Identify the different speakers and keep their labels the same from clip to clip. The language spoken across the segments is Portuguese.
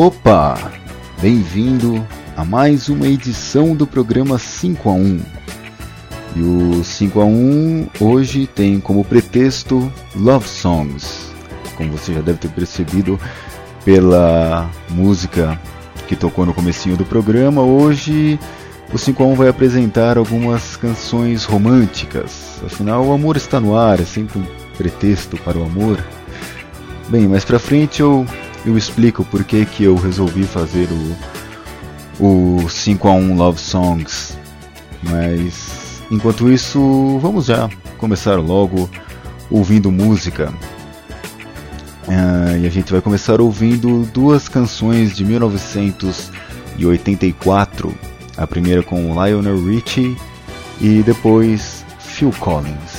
Speaker 1: Opa! Bem-vindo a mais uma edição do programa 5 a 1. E o 5 a 1 hoje tem como pretexto Love Songs. Como você já deve ter percebido pela música que tocou no comecinho do programa, hoje o 5 a 1 vai apresentar algumas canções românticas. Afinal, o amor está no ar, é sempre um pretexto para o amor. Bem, mais pra frente eu eu explico por que, que eu resolvi fazer o, o 5 a 1 Love Songs. Mas enquanto isso, vamos já começar logo ouvindo música. Uh, e a gente vai começar ouvindo duas canções de 1984. A primeira com Lionel Richie e depois Phil Collins.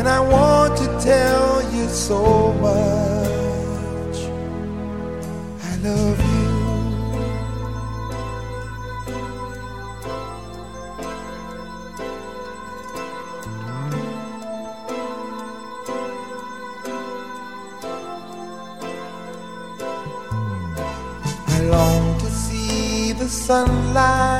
Speaker 2: and I want to tell you so much. I love you. I long to see the sunlight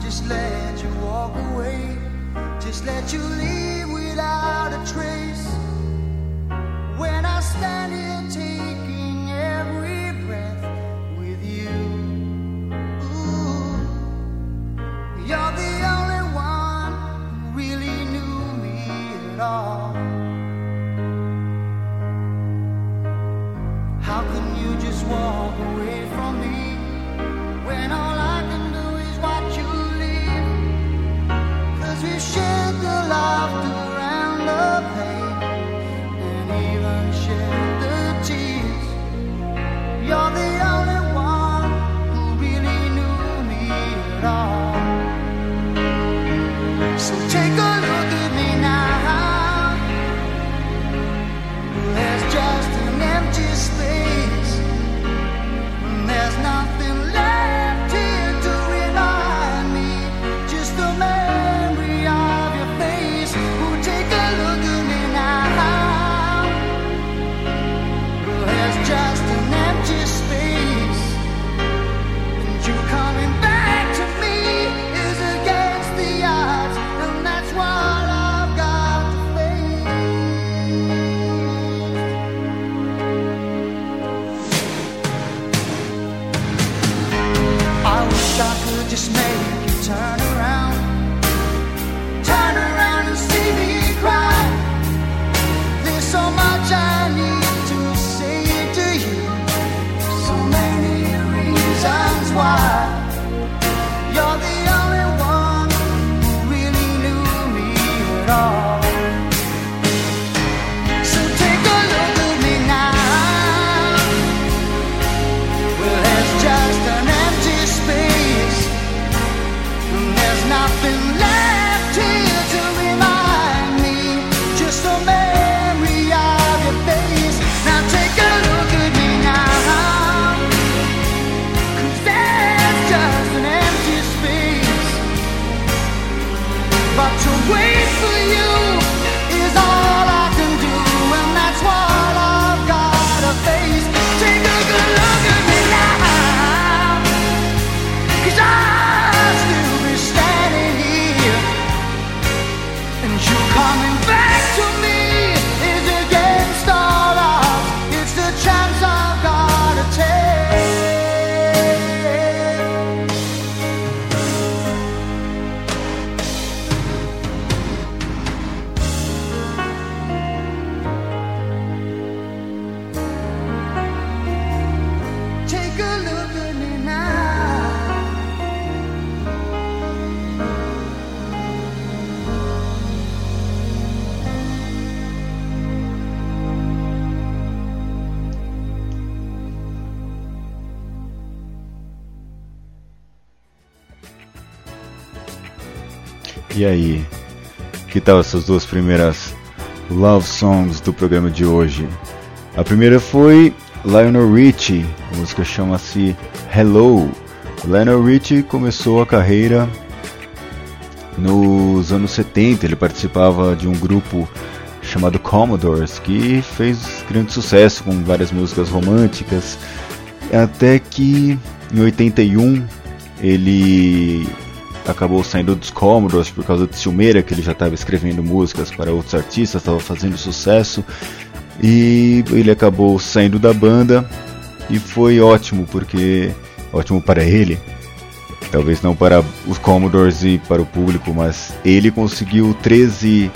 Speaker 3: just let you walk away, just let you leave without a trace.
Speaker 1: E aí, que tal essas duas primeiras love songs do programa de hoje? A primeira foi Lionel Richie, a música chama-se Hello. Lionel Richie começou a carreira nos anos 70, ele participava de um grupo chamado Commodores que fez grande sucesso com várias músicas românticas, até que em 81 ele acabou saindo dos Commodores por causa de ciumeira, que ele já estava escrevendo músicas para outros artistas, estava fazendo sucesso. E ele acabou saindo da banda e foi ótimo, porque ótimo para ele. Talvez não para os Commodores e para o público, mas ele conseguiu 13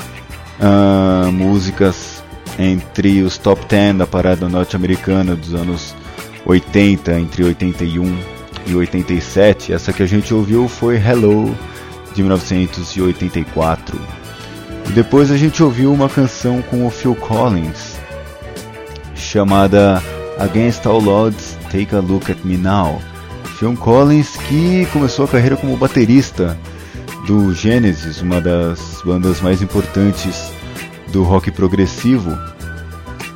Speaker 1: ah, músicas entre os top 10 da parada norte-americana dos anos 80, entre 81 e 87. Essa que a gente ouviu foi Hello, de 1984. E depois a gente ouviu uma canção com o Phil Collins, chamada Against All Odds, Take a Look at Me Now. Phil Collins que começou a carreira como baterista do Genesis, uma das bandas mais importantes do rock progressivo.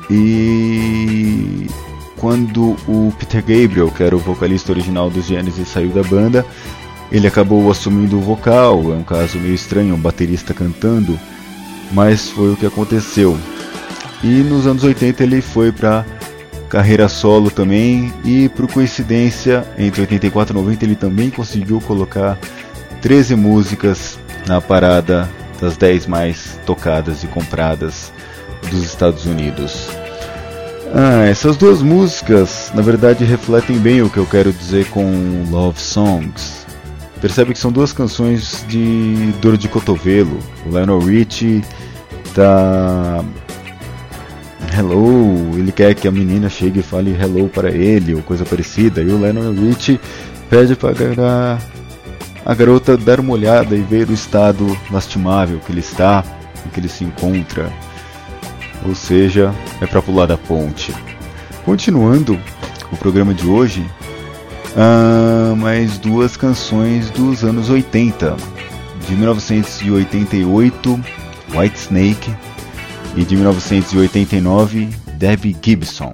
Speaker 1: E quando o Peter Gabriel, que era o vocalista original dos Genesis, saiu da banda, ele acabou assumindo o vocal. É um caso meio estranho, um baterista cantando, mas foi o que aconteceu. E nos anos 80 ele foi para carreira solo também e por coincidência entre 84 e 90 ele também conseguiu colocar 13 músicas na parada das 10 mais tocadas e compradas dos Estados Unidos. Ah, essas duas músicas, na verdade, refletem bem o que eu quero dizer com Love Songs. Percebe que são duas canções de dor de cotovelo. O Lionel Richie tá hello, ele quer que a menina chegue e fale hello para ele ou coisa parecida. E o Lionel Richie pede para a garota dar uma olhada e ver o estado lastimável que ele está, em que ele se encontra ou seja, é para pular da ponte. Continuando o programa de hoje, ah, mais duas canções dos anos 80, de 1988, White Snake, e de 1989, Debbie Gibson.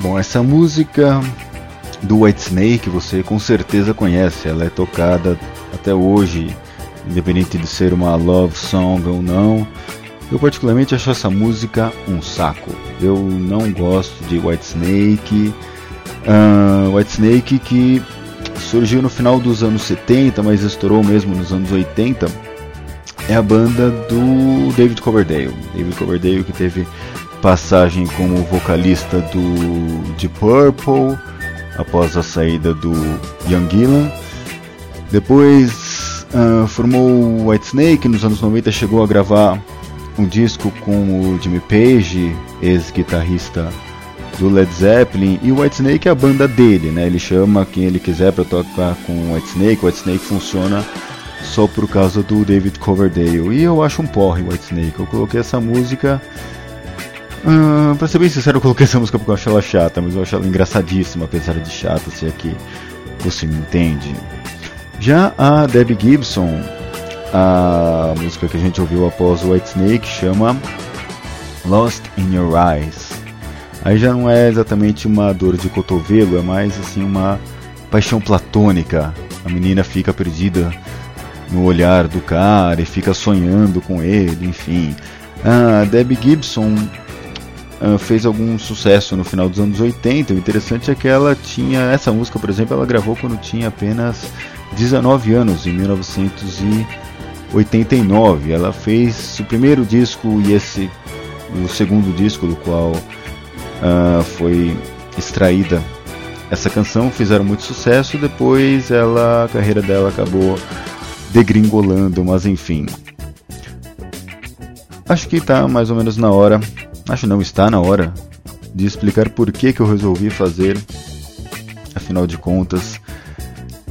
Speaker 1: Bom, essa música do Whitesnake você com certeza conhece, ela é tocada até hoje, independente de ser uma love song ou não. Eu particularmente acho essa música um saco. Eu não gosto de Whitesnake. Uh, Whitesnake que surgiu no final dos anos 70, mas estourou mesmo nos anos 80. É a banda do David Coverdale. David Coverdale que teve passagem como vocalista do de Purple após a saída do Young Gillan. Depois uh, formou o Whitesnake, nos anos 90 chegou a gravar um disco com o Jimmy Page, ex-guitarrista do Led Zeppelin, e o Whitesnake é a banda dele, né? Ele chama quem ele quiser para tocar com o Whitesnake. O Whitesnake funciona só por causa do David Coverdale. E eu acho um porre o Whitesnake. Eu coloquei essa música Uh, pra ser bem sincero, eu coloquei essa música porque eu acho ela chata, mas eu acho ela engraçadíssima, apesar de chata, se é que você me entende. Já a Debbie Gibson, a música que a gente ouviu após o White Snake chama Lost in Your Eyes. Aí já não é exatamente uma dor de cotovelo, é mais assim uma paixão platônica. A menina fica perdida no olhar do cara e fica sonhando com ele, enfim. A Debbie Gibson uh, fez algum sucesso no final dos anos 80. O interessante é que ela tinha essa música, por exemplo, ela gravou quando tinha apenas 19 anos, em 1989. Ela fez o primeiro disco e esse o segundo disco do qual uh, foi extraída essa canção fizeram muito sucesso depois ela a carreira dela acabou degringolando mas enfim acho que está mais ou menos na hora Acho não está na hora de explicar por que, que eu resolvi fazer, afinal de contas,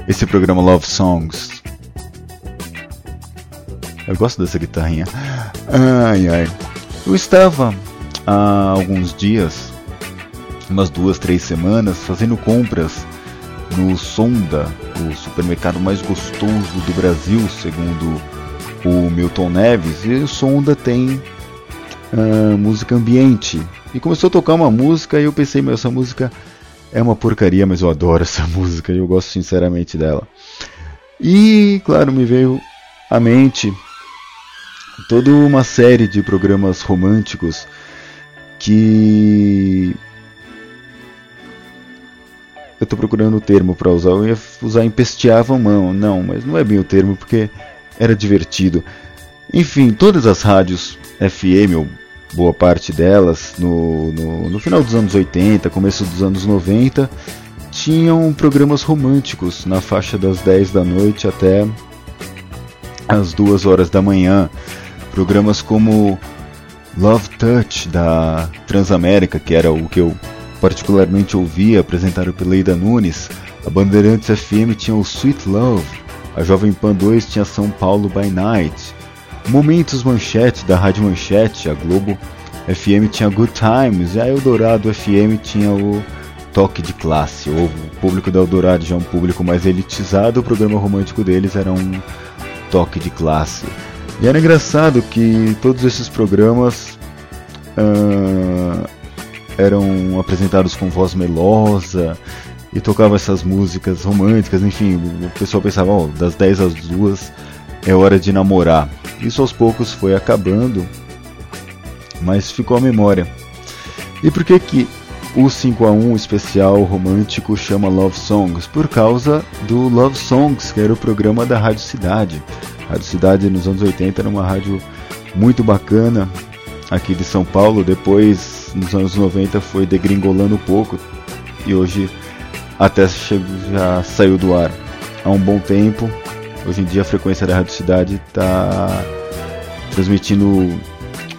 Speaker 1: esse programa Love Songs. Eu gosto dessa guitarrinha. Ai ai. Eu estava há alguns dias, umas duas, três semanas, fazendo compras no Sonda, o supermercado mais gostoso do Brasil, segundo o Milton Neves. E o Sonda tem uh, música ambiente. E começou a tocar uma música e eu pensei, meu, essa música é uma porcaria, mas eu adoro essa música e eu gosto sinceramente dela. E, claro, me veio à mente toda uma série de programas românticos que eu estou procurando o termo para usar. Eu ia usar empesteavam mão, não, mas não é bem o termo porque era divertido. Enfim, todas as rádios FM, ou boa parte delas, no, no, no, final dos anos 80, começo dos anos 90, tinham programas românticos na faixa das 10 da noite até as 2 horas da manhã. Programas como Love Touch da Transamérica, que era o que eu particularmente ouvia, apresentado pela Leida Nunes. A Bandeirantes FM tinha o Sweet Love. A Jovem Pan 2 tinha São Paulo by Night. Momentos Manchete da Rádio Manchete, a Globo FM tinha Good Times, e a Eldorado FM tinha o Toque de Classe. O público da Eldorado já é um público mais elitizado, o programa romântico deles era um toque de classe. E era engraçado que todos esses programas uh, eram apresentados com voz melosa e tocavam essas músicas românticas, enfim, o pessoal pensava, oh, das 10 às 2 é hora de namorar. Isso aos poucos foi acabando, mas ficou a memória. E por que que o 5 a 1 especial romântico chama Love Songs? Por causa do Love Songs, que era o programa da Rádio Cidade. A Rádio Cidade nos anos 80 era uma rádio muito bacana aqui de São Paulo, depois nos anos 90 foi degringolando um pouco e hoje até já saiu do ar há um bom tempo Hoje em dia a frequência da Rádio Cidade está transmitindo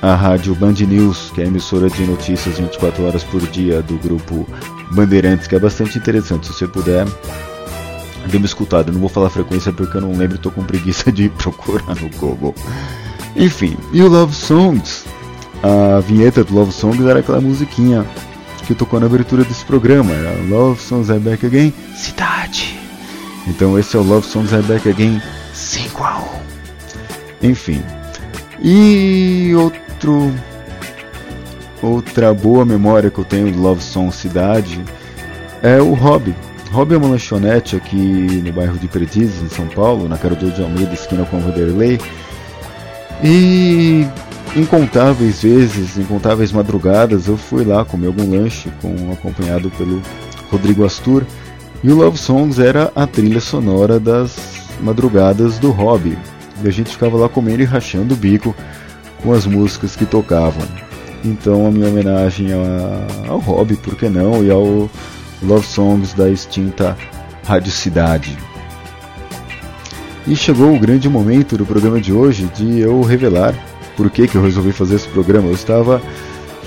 Speaker 1: a rádio Band News, que é a emissora de notícias 24 horas por dia do grupo Bandeirantes, que é bastante interessante. Se você puder, dê uma escutada. não vou falar frequência porque eu não lembro, estou com preguiça de procurar no Google. Enfim, e o Love Songs? A vinheta do Love Songs era aquela musiquinha que tocou na abertura desse programa. Era Love Songs é Back Again, Cidade. Então esse é o Love Songs Back Again 5 a 1. Enfim. E outro
Speaker 4: outra boa memória que eu tenho do Love Song Cidade é o Hobby. Hobby é uma lanchonete aqui no bairro de Perdizes, em São Paulo, na Carolina de Almeida, esquina com Vanderlei. E incontáveis vezes, incontáveis madrugadas, eu fui lá comer algum lanche, com, acompanhado pelo Rodrigo Astur. E o Love Songs era a trilha sonora das madrugadas do Hobby. E a gente ficava lá comendo e rachando o bico com as músicas que tocavam. Então a minha homenagem ao Hobby, por que não, e ao Love Songs da extinta Rádio Cidade. E chegou o grande momento do programa de hoje de eu revelar por que, que eu resolvi fazer esse programa. Eu estava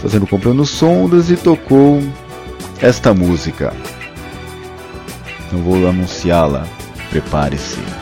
Speaker 4: fazendo comprando sondas e tocou esta música. Então vou anunciá-la. Prepare-se.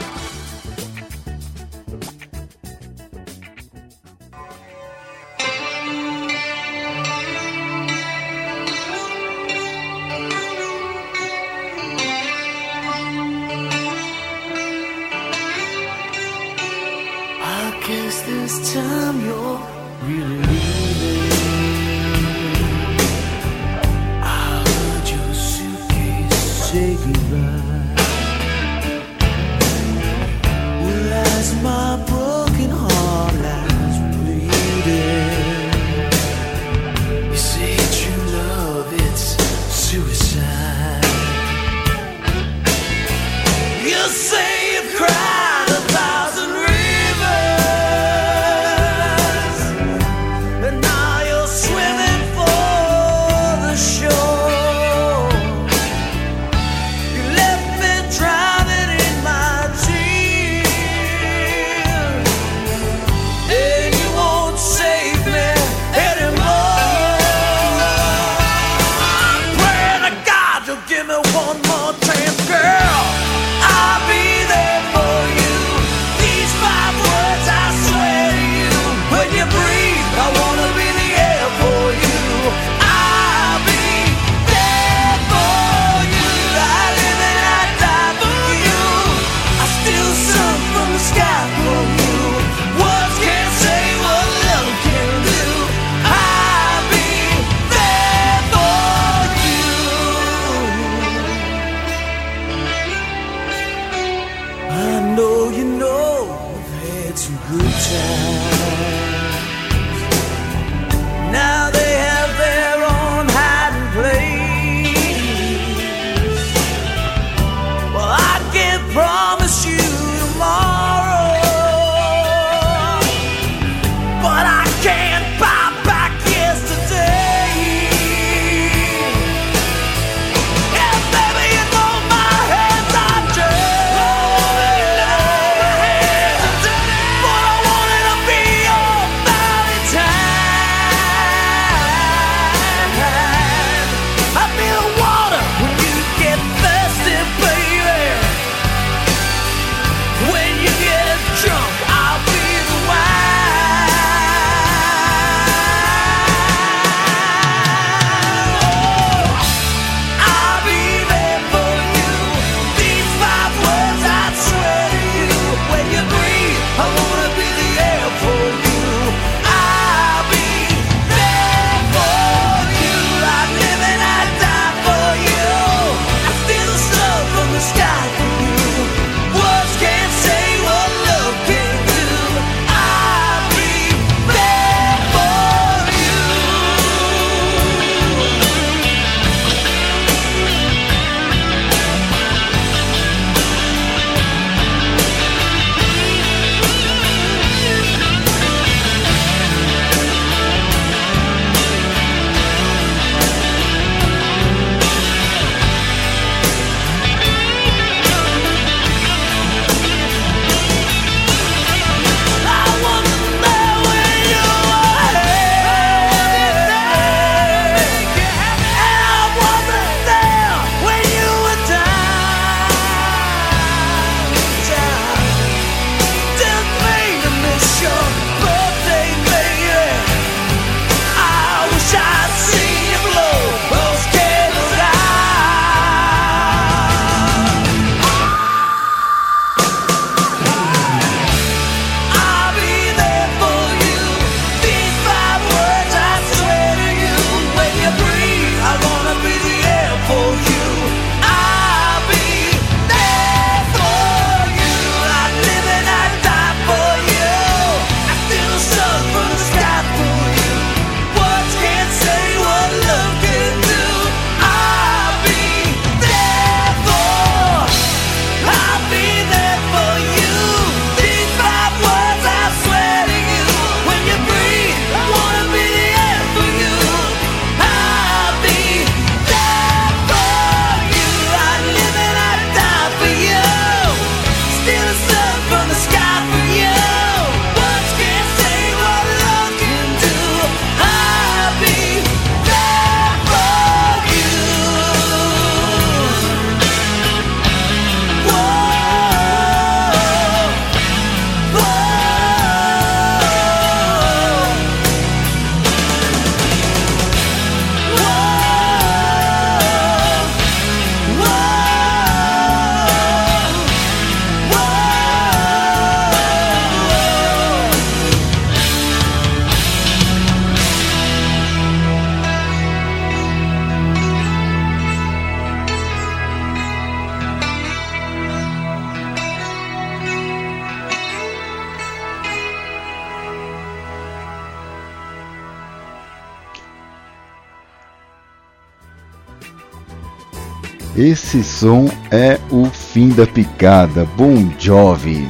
Speaker 1: Esse som é o fim da picada, Bon Jovi.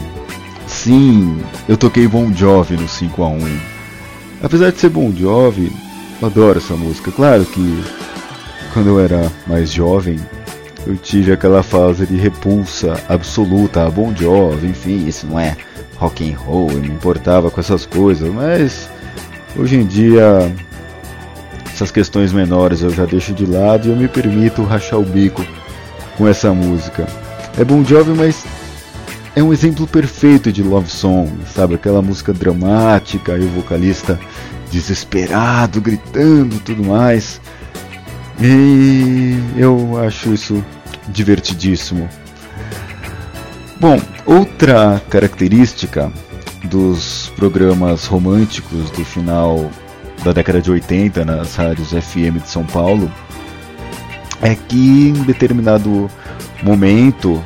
Speaker 1: Sim, eu toquei Bon Jovi no 5 a 1. Apesar de ser Bon Jovi, eu adoro essa música. Claro que quando eu era mais jovem, eu tive aquela fase de repulsa absoluta a Bon Jovi, enfim, isso não é rock and roll, eu não importava com essas coisas, mas hoje em dia essas questões menores eu já deixo de lado e eu me permito rachar o bico com essa música. É Bon Jovi, mas é um exemplo perfeito de love song, sabe? Aquela música dramática e o vocalista desesperado, gritando tudo mais. E eu acho isso divertidíssimo. Bom, outra característica dos programas românticos do final da década de 80 nas rádios FM de São Paulo é que em determinado momento,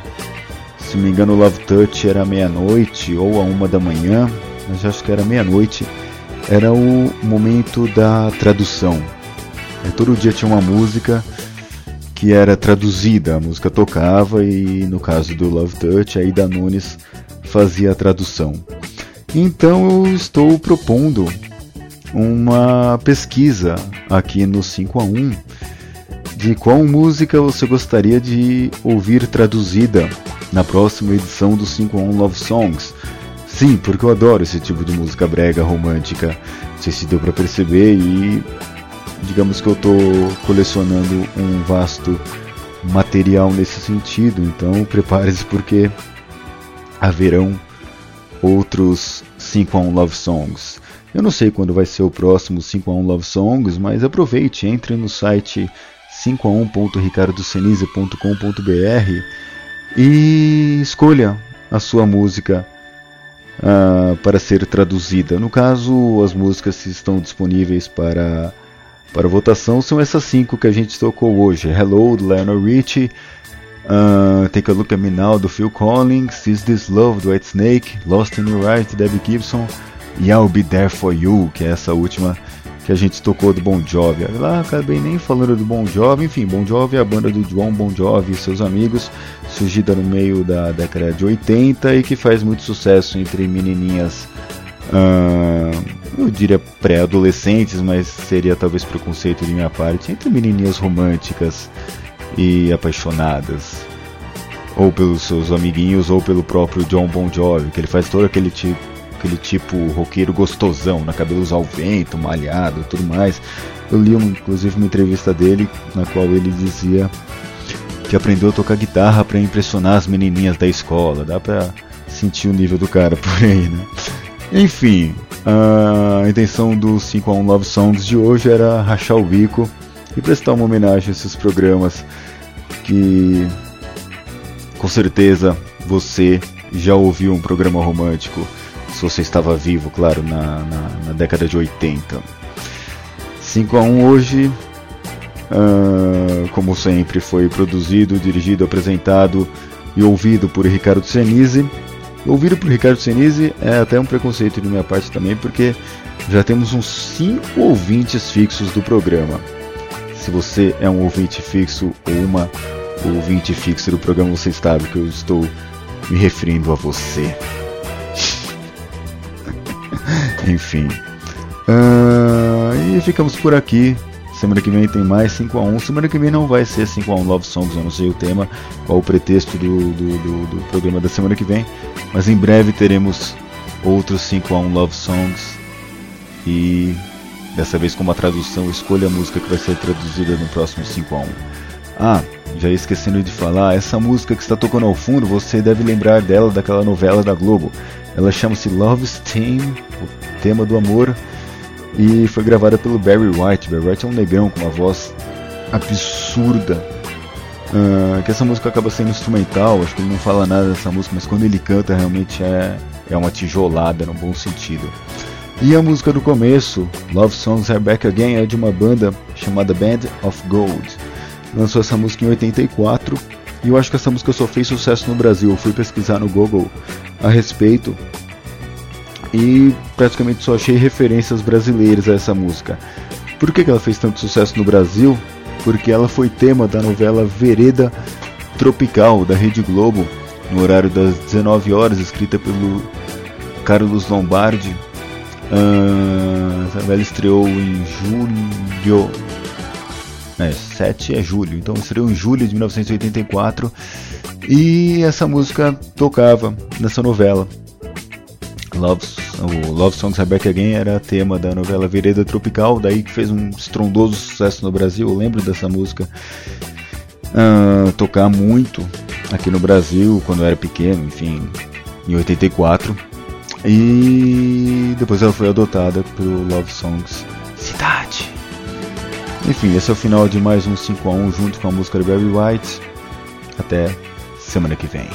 Speaker 1: se não me engano, o Love Touch era meia-noite ou a uma da manhã, mas acho que era meia-noite, era o momento da tradução. E todo dia tinha uma música que era traduzida, a música tocava e no caso do Love Touch, aí da Nunes fazia a tradução. Então eu estou propondo uma pesquisa aqui no 5 a 1 de qual música você gostaria de ouvir traduzida na próxima edição do 5 a 1 Love Songs. Sim, porque eu adoro esse tipo de música brega romântica. Não sei se deu para perceber e digamos que eu estou colecionando um vasto material nesse sentido. Então prepare-se porque haverão outros 5 a 1 Love Songs. Eu não sei quando vai ser o próximo 5 a 1 Love Songs, mas aproveite, entre no site 5a1.ricardocenise.com.br e escolha a sua música uh, para ser traduzida. No caso, as músicas que estão disponíveis para, para votação são essas cinco que a gente tocou hoje: Hello, do Lionel Richie. Uh, Take a Look at Me Now do Phil Collins, Is This Love do White Snake, Lost in Your Eyes de Debbie Gibson, e I'll Be There For You, que é essa última que a gente tocou do Bon Jovi. Lá acabei nem falando do Bon Jovi, enfim, Bon Jovi é a banda do João Bon Jovi e seus amigos, surgida no meio da década de 80 e que faz muito sucesso entre menininhas, uh, eu diria pré-adolescentes, mas seria talvez preconceito de minha parte, entre menininhas românticas e apaixonadas. Ou pelos seus amiguinhos, ou pelo próprio John Bon Jovi, que ele faz todo aquele tipo aquele tipo roqueiro gostosão, na cabelos ao vento, malhado, tudo mais. Eu li inclusive uma entrevista dele na qual ele dizia que aprendeu a tocar guitarra para impressionar as menininhas da escola. Dá para sentir o nível do cara por aí, né? Enfim, a intenção do 5 a 1 Love Songs de hoje era rachar o bico e prestar uma homenagem a esses programas que com certeza você já ouviu um programa romântico se você estava vivo, claro, na, na, na década de 80. 5 a 1 hoje, uh, como sempre, foi produzido, dirigido, apresentado e ouvido por Ricardo Senise. Ouvido por Ricardo Senise é até um preconceito de minha parte também, porque já temos uns 5 ouvintes fixos do programa. Se você é um ouvinte fixo ou uma ouvinte fixa do programa, você sabe que eu estou me referindo a você. Enfim. Uh, e ficamos por aqui. Semana que vem tem mais 5x1. Semana que vem não vai ser 5x1 Love Songs, eu não sei o tema, qual o pretexto do, do, do, do programa da semana que vem. Mas em breve teremos outros 5x1 Love Songs. E dessa vez com uma tradução, escolha a música que vai ser traduzida no próximo 5x1. Ah, já esquecendo de falar, essa música que está tocando ao fundo, você deve lembrar dela daquela novela da Globo. Ela chama-se Love Steam, o tema do amor, e foi gravada pelo Barry White. Barry White é um negrão com uma voz absurda. Uh, que essa música acaba sendo instrumental, acho que ele não fala nada dessa música, mas quando ele canta realmente é, é uma tijolada no bom sentido. E a música do começo, Love Songs Are Back Again, é de uma banda chamada Band of Gold. Lançou essa música em 84 e eu acho que essa música só fez sucesso no Brasil. Eu fui pesquisar no Google a respeito e praticamente só achei referências brasileiras a essa música. Por que, que ela fez tanto sucesso no Brasil? porque ela foi tema da novela Vereda Tropical da Rede Globo, no horário das 19 horas, escrita pelo Carlos Lombardi. Uh, essa novela estreou em julho. É, 7 é julho, então estreou em julho de 1984 e essa música tocava nessa novela. Love, o Love Songs Are Back Again era tema da novela Vereda Tropical, daí que fez um estrondoso sucesso no Brasil. Eu lembro dessa música uh, tocar muito aqui no Brasil quando eu era pequeno, enfim, em 84. E depois ela foi adotada pelo Love Songs Cidade. Enfim, esse é o final de mais um 5 a 1 junto com a música de Barry White. Até semana que vem.